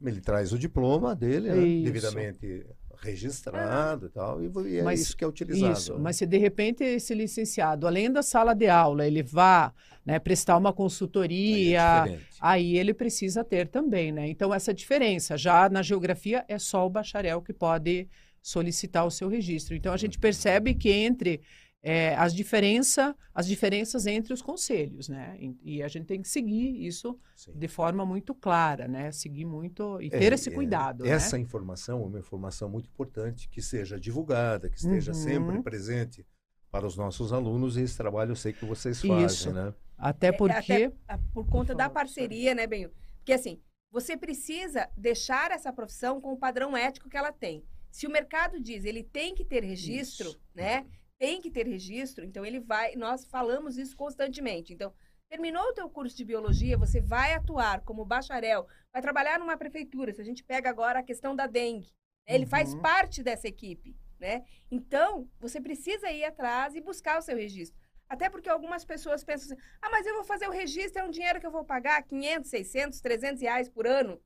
S2: Ele traz o diploma dele, né, devidamente registrado e tal, e, é
S4: Mas-
S2: isso que é utilizado.
S4: Isso,
S2: né?
S4: mas se de repente esse licenciado, além da sala de aula, ele vá né, prestar uma
S2: Aí é
S4: consultoria, aí ele precisa ter também, né? Então, essa diferença. Já na geografia, é só o bacharel que pode solicitar o seu registro. Então, a gente percebe que entre é, as, diferença, as diferenças entre os conselhos, né? E, e a gente tem que seguir isso
S2: Sim.
S4: de forma muito clara, né? Seguir muito e
S2: É,
S4: ter esse
S2: é,
S4: cuidado,
S2: Essa
S4: né?
S2: informação é uma informação muito importante que seja divulgada, que esteja
S4: Uhum.
S2: sempre presente para os nossos alunos e esse trabalho eu sei que vocês
S4: Isso.
S2: fazem, né?
S4: Até
S3: É,
S4: porque...
S3: até por conta da parceria, né, Benho? Porque assim, você precisa deixar essa profissão com o padrão ético que ela tem. Se o mercado diz ele tem que ter registro,
S2: Isso.
S3: né? Tem que ter registro, então ele vai. Nós falamos isso constantemente. Então, terminou o teu curso de biologia, você vai atuar como bacharel, vai trabalhar numa prefeitura. Se a gente pega agora a questão da dengue, né, ele faz
S4: Uhum.
S3: parte dessa equipe, né? Então, você precisa ir atrás e buscar o seu registro. Até porque algumas pessoas pensam assim, ah, mas eu vou fazer o registro, é um dinheiro que eu vou pagar 500, 600, 300 reais por ano.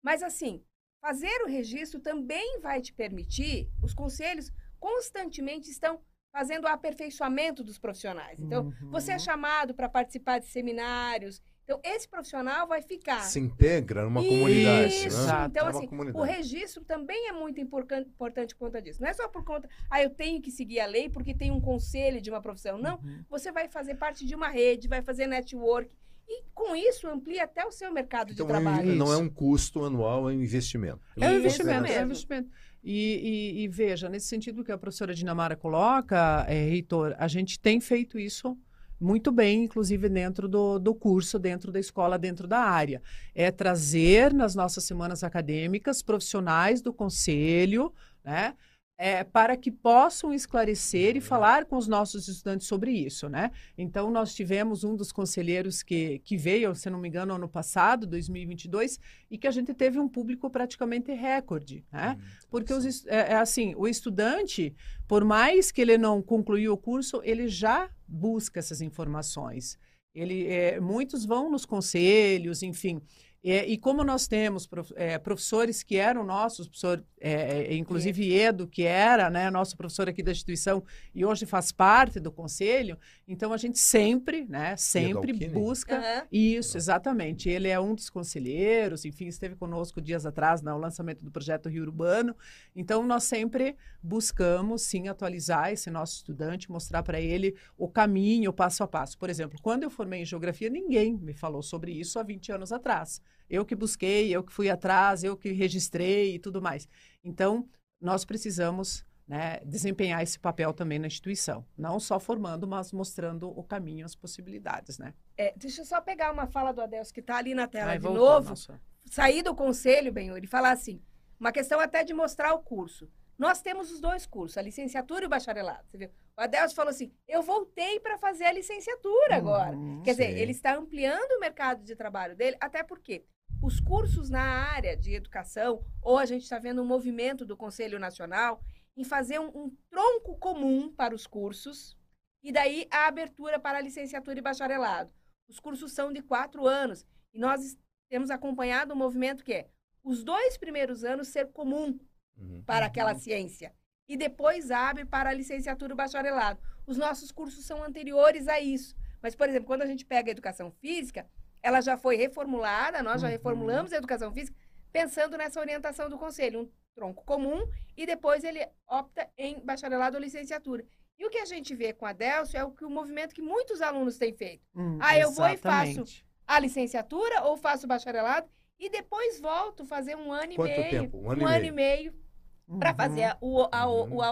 S3: Mas assim, fazer o registro também vai te permitir, os conselhos constantemente estão fazendo o aperfeiçoamento dos profissionais. Então, uhum. você é chamado para participar de seminários, então, esse profissional vai ficar.
S2: Se integra numa Isso. comunidade. Isso.
S3: Né? Então, assim, comunidade. o registro também é muito importante por conta disso. Não é só por conta, ah, eu tenho que seguir a lei porque tem um conselho de uma profissão. Não. Uhum. Você vai fazer parte de uma rede, vai fazer network. E com isso amplia até o seu mercado então, de trabalho.
S2: Não é um custo anual, é um investimento.
S4: É um investimento, é um investimento. E, e, e, veja, nesse sentido que a professora Dinamara coloca, é, a gente tem feito isso muito bem, inclusive dentro do, do curso, dentro da escola, dentro da área. É trazer nas nossas semanas acadêmicas profissionais do conselho, né? É, para que possam esclarecer e falar com os nossos estudantes sobre isso, né? Então, nós tivemos um dos conselheiros que, que veio, se não me engano, ano passado, 2022, e que a gente teve um público praticamente recorde, né? Hum, Porque, os, é, é, assim, o estudante, por mais que ele não concluiu o curso, ele já busca essas informações. Ele, é, muitos vão nos conselhos, enfim, é, e como nós temos prof, é, professores que eram nossos, professor, é, é inclusive Edo, que era né, nosso professor aqui da instituição e hoje faz parte do conselho, então a gente sempre, né, sempre busca uhum. isso, exatamente. Ele é um dos conselheiros, enfim, esteve conosco dias atrás no lançamento do projeto Rio Urbano. Então nós sempre buscamos sim atualizar esse nosso estudante, mostrar para ele o caminho, o passo a passo. Por exemplo, quando eu formei em geografia, ninguém me falou sobre isso há 20 anos atrás. Eu que busquei, eu que fui atrás, eu que registrei e tudo mais. Então, nós precisamos né, desempenhar esse papel também na instituição. Não só formando, mas mostrando o caminho, as possibilidades, né?
S3: É, deixa eu só pegar uma fala do Adelso que está ali na tela Ai, de novo. Nossa. Sair do conselho, Benhur, e falar assim, uma questão até de mostrar o curso. Nós temos os dois cursos, a licenciatura e o bacharelado. Você viu? O Adelso falou assim: eu voltei para fazer a licenciatura hum, agora. Quer sim. dizer, ele está ampliando o mercado de trabalho dele, até porque os cursos na área de educação, ou a gente está vendo um movimento do Conselho Nacional em fazer um, um, tronco comum para os cursos, e daí a abertura para a licenciatura e bacharelado. Os cursos são de quatro anos, e nós temos acompanhado um movimento que é os dois primeiros anos ser comum uhum. para aquela uhum. ciência, e depois abre para a licenciatura e bacharelado. Os nossos cursos são anteriores a isso. Mas, por exemplo, quando a gente pega a educação física, ela já foi reformulada, nós já uhum. reformulamos a educação física pensando nessa orientação do conselho, um tronco comum, e depois ele opta em bacharelado ou licenciatura. E o que a gente vê com a Delcio é o, que, o movimento que muitos alunos têm feito. Hum, ah, eu exatamente. vou e faço a licenciatura ou faço o bacharelado e depois volto fazer um ano
S2: Quanto
S3: e meio.
S2: Tempo? Um ano
S3: um
S2: e
S3: ano meio, uhum. para fazer o, a, uhum. o, a,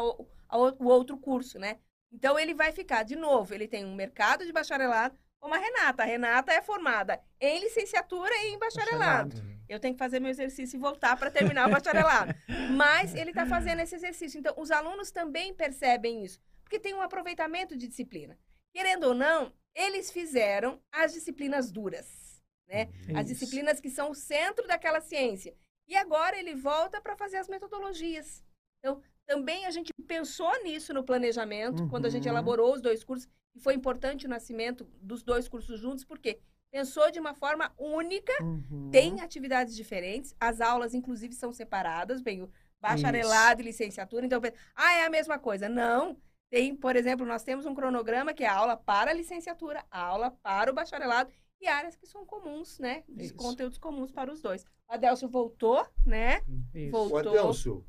S3: a, o outro curso, né? Então ele vai ficar, de novo, ele tem um mercado de bacharelado, como a Renata. A Renata é formada em licenciatura e em bacharelado. bacharelado. Eu tenho que fazer meu exercício e voltar para terminar o bacharelado. Mas ele está fazendo esse exercício. Então, os alunos também percebem isso, porque tem um aproveitamento de disciplina. Querendo ou não, eles fizeram as disciplinas duras, né? Isso. As disciplinas que são o centro daquela ciência. E agora ele volta para fazer as metodologias. Então, também a gente pensou nisso no planejamento, uhum. quando a gente uhum. elaborou os dois cursos, e foi importante o nascimento dos dois cursos juntos, porque pensou de uma forma única, uhum. tem atividades diferentes, as aulas, inclusive, são separadas, bem, o bacharelado Isso. e licenciatura, então, ah, é a mesma coisa. Não, tem, por exemplo, nós temos um cronograma que é a aula para a licenciatura, a aula para o bacharelado e áreas que são comuns, né? Os conteúdos comuns para os dois. O Adelcio voltou, né?
S2: Isso. Voltou. O Adelcio,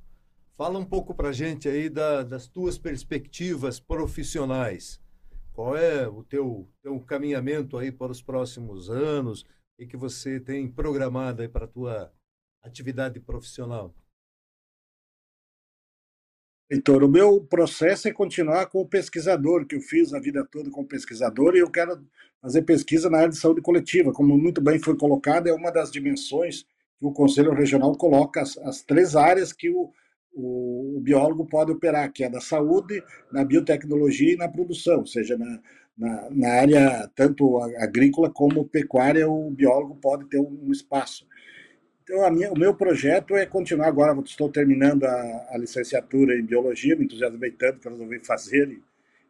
S2: fala um pouco para gente aí da, das tuas perspectivas profissionais. Qual é o teu, teu caminhamento aí para os próximos anos? O que você tem programado aí para a tua atividade profissional?
S5: Heitor, o meu processo é continuar com o pesquisador, que eu fiz a vida toda como pesquisador, e eu quero fazer pesquisa na área de saúde coletiva. Como muito bem foi colocado, é uma das dimensões que o Conselho Regional coloca, as, as três áreas que o, o, o, biólogo pode operar, que é da saúde, na biotecnologia e na produção, ou seja, na, na, na área tanto agrícola como pecuária, o biólogo pode ter um, espaço. Então, minha, o meu projeto é continuar agora, estou terminando a, a, licenciatura em biologia, me entusiasmei tanto que resolvi fazer, e,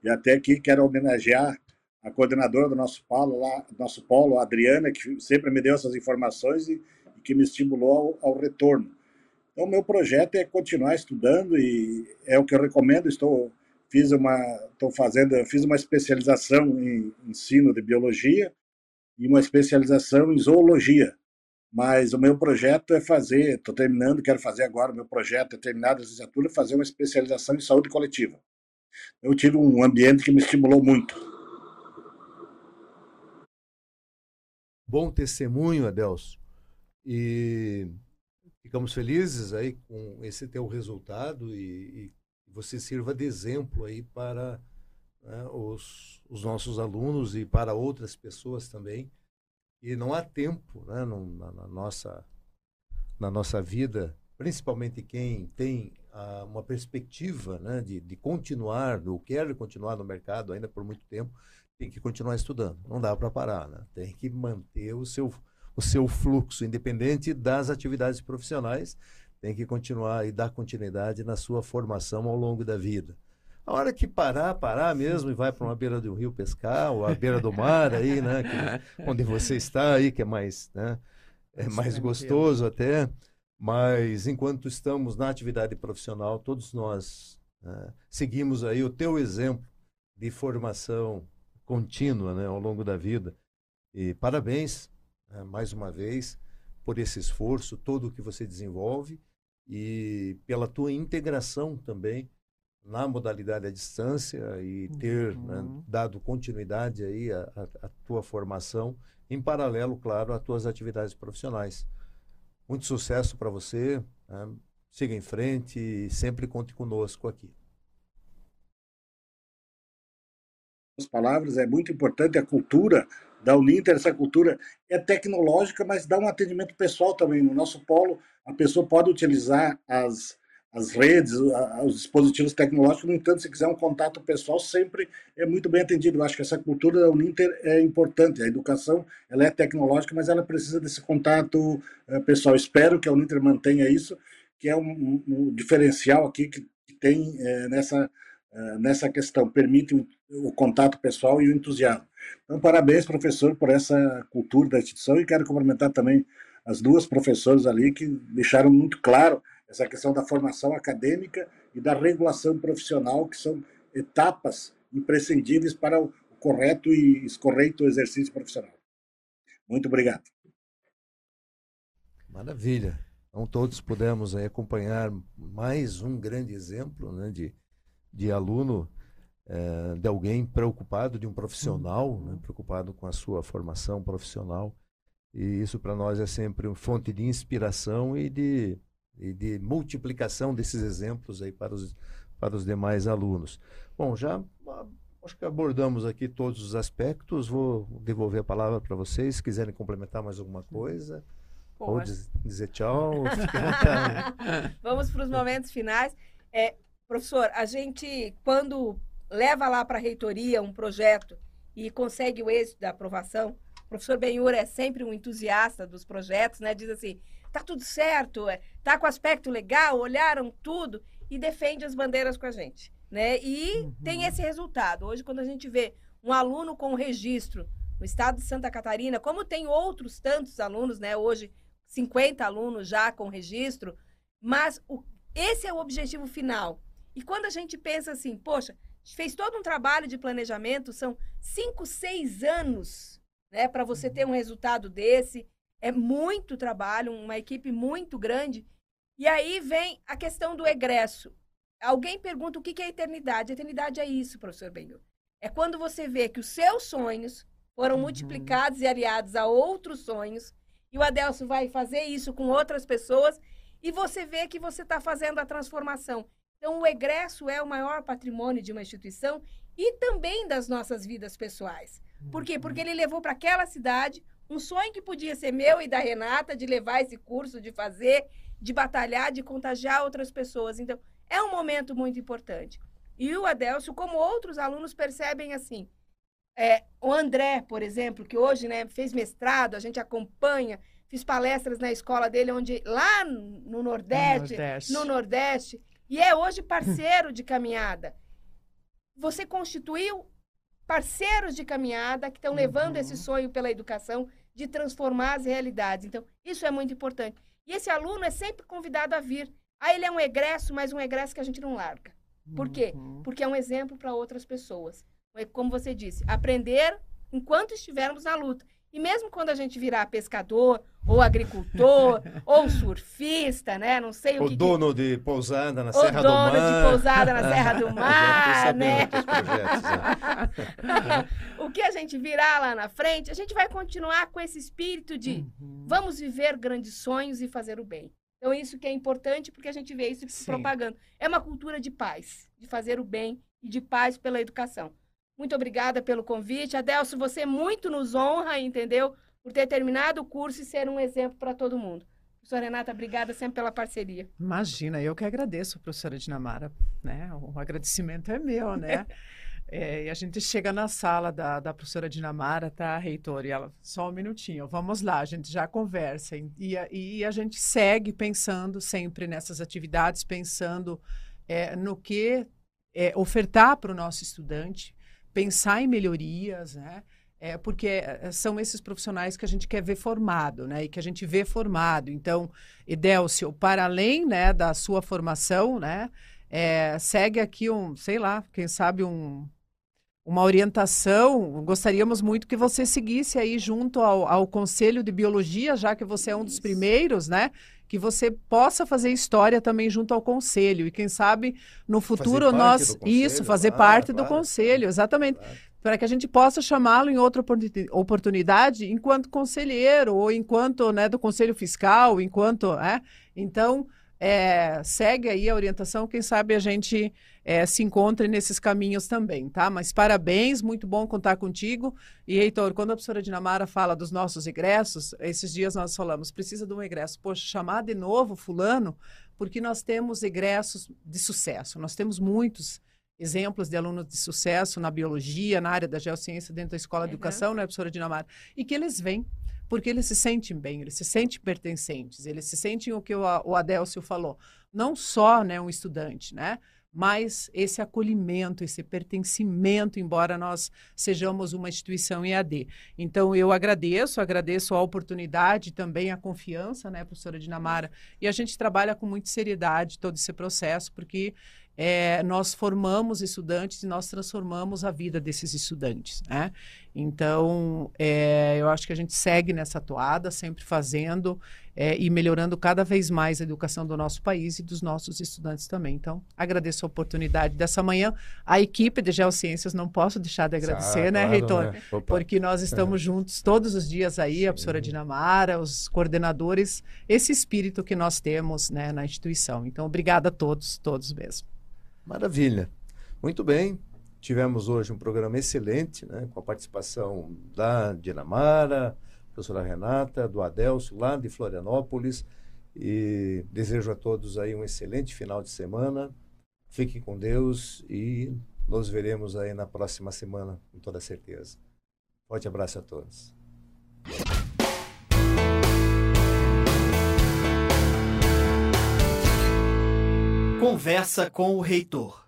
S5: e até aqui quero homenagear a coordenadora do nosso polo, lá, nosso polo, a Adriana, que sempre me deu essas informações e, e que me estimulou ao, ao retorno. Então, meu projeto é continuar estudando e é o que eu recomendo. Estou fiz uma estou fazendo fiz uma especialização em ensino de biologia e uma especialização em zoologia. Mas o meu projeto é fazer, estou terminando, quero fazer agora, o meu projeto é terminar a licenciatura, fazer uma especialização em saúde coletiva. Eu tive um ambiente que me estimulou muito.
S2: Bom testemunho, Adelso. E ficamos felizes aí com esse teu resultado e, e você sirva de exemplo aí para né, os, os nossos alunos e para outras pessoas também. E não há tempo né, no, na, na, nossa, na nossa vida, principalmente quem tem ah, uma perspectiva né, de, de continuar, ou quer continuar no mercado ainda por muito tempo, tem que continuar estudando. Não dá para parar, né? tem que manter o seu, o seu fluxo, independente das atividades profissionais, tem que continuar e dar continuidade na sua formação ao longo da vida. A hora que parar, parar mesmo e vai para uma beira do rio pescar, ou a beira do mar aí, né? Que, onde você está aí, que é mais, né? É mais gostoso até. Mas enquanto estamos na atividade profissional, todos nós né, seguimos aí o teu exemplo de formação contínua né, ao longo da vida. E parabéns, né, mais uma vez, por esse esforço todo que você desenvolve e pela tua integração também na modalidade à distância e ter né, uhum. né, dado continuidade aí à, à, tua formação, em paralelo, claro, às tuas atividades profissionais. Muito sucesso para você, né? siga em frente e sempre conte conosco aqui.
S5: As palavras é muito importante a cultura da Uninter, essa cultura é tecnológica, mas dá um atendimento pessoal também. No nosso polo, a pessoa pode utilizar as, as redes, os dispositivos tecnológicos, no entanto, se quiser um contato pessoal, sempre é muito bem atendido. Eu acho que essa cultura da Uninter é importante. A educação ela é tecnológica, mas ela precisa desse contato eh, pessoal. Espero que a Uninter mantenha isso, que é um, um, diferencial aqui que, que tem é, nessa, é, nessa questão, permite o, o contato pessoal e o entusiasmo. Então, parabéns, professor, por essa cultura da instituição e quero cumprimentar também as duas professoras ali que deixaram muito claro essa questão da formação acadêmica e da regulação profissional, que são etapas imprescindíveis para o correto e correto exercício profissional. Muito obrigado.
S2: Maravilha. Então todos pudemos acompanhar mais um grande exemplo né, de, de aluno é, de alguém preocupado, de um profissional, uhum. né, preocupado com a sua formação profissional. E isso para nós é sempre uma fonte de inspiração e de, e de multiplicação desses exemplos aí para os, para os demais alunos. Bom, já ah, acho que abordamos aqui todos os aspectos. Vou devolver a palavra para vocês. Se quiserem complementar mais alguma coisa. Ou dizer tchau.
S3: Vamos para os momentos finais. É, professor, a gente, quando leva lá para a reitoria um projeto e consegue o êxito da aprovação, o professor Benhur é sempre um entusiasta dos projetos, né? Diz assim, tá tudo certo, é, tá com aspecto legal, olharam tudo e defende as bandeiras com a gente, né? E uhum. tem esse resultado. Hoje, quando a gente vê um aluno com registro no estado de Santa Catarina, como tem outros tantos alunos, né? Hoje, 50 alunos já com registro, mas o, esse é o objetivo final. E quando a gente pensa assim, poxa, fez todo um trabalho de planejamento, são cinco, seis anos né, para você ter um resultado desse. É muito trabalho, uma equipe muito grande. E aí vem a questão do egresso. Alguém pergunta o que é eternidade. eternidade é isso, professor Benhur. É quando você vê que os seus sonhos foram uhum. multiplicados e aliados a outros sonhos, e o Adelso vai fazer isso com outras pessoas, e você vê que você está fazendo a transformação. Então, o egresso é o maior patrimônio de uma instituição e também das nossas vidas pessoais. Por quê? Porque ele levou para aquela cidade um sonho que podia ser meu e da Renata, de levar esse curso, de fazer, de batalhar, de contagiar outras pessoas. Então, é um momento muito importante. E o Adelso, como outros alunos, percebem assim. É, o André, por exemplo, que hoje né, fez mestrado, a gente acompanha, fiz palestras na escola dele, onde lá no Nordeste, no Nordeste, no Nordeste e é hoje parceiro de caminhada. Você constituiu parceiros de caminhada que estão
S4: Uhum.
S3: levando esse sonho pela educação de transformar as realidades. Então, isso é muito importante. E esse aluno é sempre convidado a vir. Aí ele é um egresso, mas um egresso que a gente não larga. Por quê?
S4: Uhum.
S3: Porque é um exemplo para outras pessoas. É Como você disse, aprender enquanto estivermos na luta. E mesmo quando a gente virar pescador, ou agricultor, ou surfista, né? Não sei o,
S2: O
S3: que.
S2: dono de pousada na
S3: o
S2: Serra do
S3: dono
S2: Mar.
S3: de pousada na Serra do Mar,
S2: sabendo
S3: né?
S2: né?
S3: o que a gente virar lá na frente, a gente vai continuar com esse espírito de
S4: Uhum.
S3: vamos viver grandes sonhos e fazer o bem. Então, isso que é importante, porque a gente vê isso se propagando. É uma cultura de paz, de fazer o bem e de paz pela educação. Muito obrigada pelo convite. Adelso, você muito nos honra, entendeu? Por ter terminado o curso e ser um exemplo para todo mundo. Professora Renata, obrigada sempre pela parceria.
S4: Imagina, eu que agradeço, professora Dinamara, né? O agradecimento é meu, né? É, e a gente chega na sala da, da professora Dinamara, tá, reitor? E ela, só um minutinho, vamos lá, a gente já conversa. E, a- e a gente segue pensando sempre nessas atividades, pensando é, no que é, ofertar para o nosso estudante, pensar em melhorias, né? É, porque é, são esses profissionais que a gente quer ver formado, né? E que a gente vê formado. Então, Edélcio, para além né, da sua formação, né, é, segue aqui um, sei lá, quem sabe um, uma orientação. Gostaríamos muito que você seguisse aí junto ao, ao Conselho de Biologia, já que você é um dos
S3: Isso.
S4: primeiros, né? Que você possa fazer história também junto ao Conselho. E quem sabe no futuro nós.
S2: do conselho,
S4: isso, fazer
S2: claro,
S4: parte do
S2: claro,
S4: Conselho, exatamente
S2: Claro.
S4: para que a gente possa chamá-lo em outra oportuni- oportunidade enquanto conselheiro ou enquanto né, do conselho fiscal, enquanto é. Então é, segue aí a orientação, quem sabe a gente é, se encontre nesses caminhos também, tá? Mas parabéns, muito bom contar contigo. E Heitor, quando a professora Dinamara fala dos nossos egressos, esses dias nós falamos, precisa de um egresso. Poxa, chamar de novo fulano, porque nós temos egressos de sucesso, nós temos muitos exemplos de alunos de sucesso na biologia, na área da geociência, dentro da escola de
S3: Uhum.
S4: educação, né, professora Dinamara? E que eles vêm, porque eles se sentem bem, eles se sentem pertencentes, eles se sentem o que o Adélcio falou, não só né, um estudante, né? Mas esse acolhimento, esse pertencimento, embora nós sejamos uma instituição EAD. Então, eu agradeço, agradeço a oportunidade, também a confiança, né, professora Dinamara? E a gente trabalha com muita seriedade todo esse processo, porque é, nós formamos estudantes e nós transformamos a vida desses estudantes, né? Então, é, eu acho que a gente segue nessa toada, sempre fazendo é, e melhorando cada vez mais a educação do nosso país e dos nossos estudantes também. Então, agradeço a oportunidade dessa manhã. A equipe de Geociências não posso deixar de agradecer,
S2: Ah,
S4: né,
S2: claro,
S4: reitor?
S2: né?
S4: Porque nós estamos juntos todos os dias aí, a professora Dinamara, os coordenadores, esse espírito que nós temos né, na instituição. Então, obrigada a todos, todos mesmo.
S2: Maravilha. Muito bem. Tivemos hoje um programa excelente, né, com a participação da Dinamara, professora Renata, do Adelso, lá de Florianópolis. E desejo a todos aí um excelente final de semana. Fiquem com Deus e nos veremos aí na próxima semana, com toda certeza. Forte abraço a todos.
S1: Conversa com o reitor.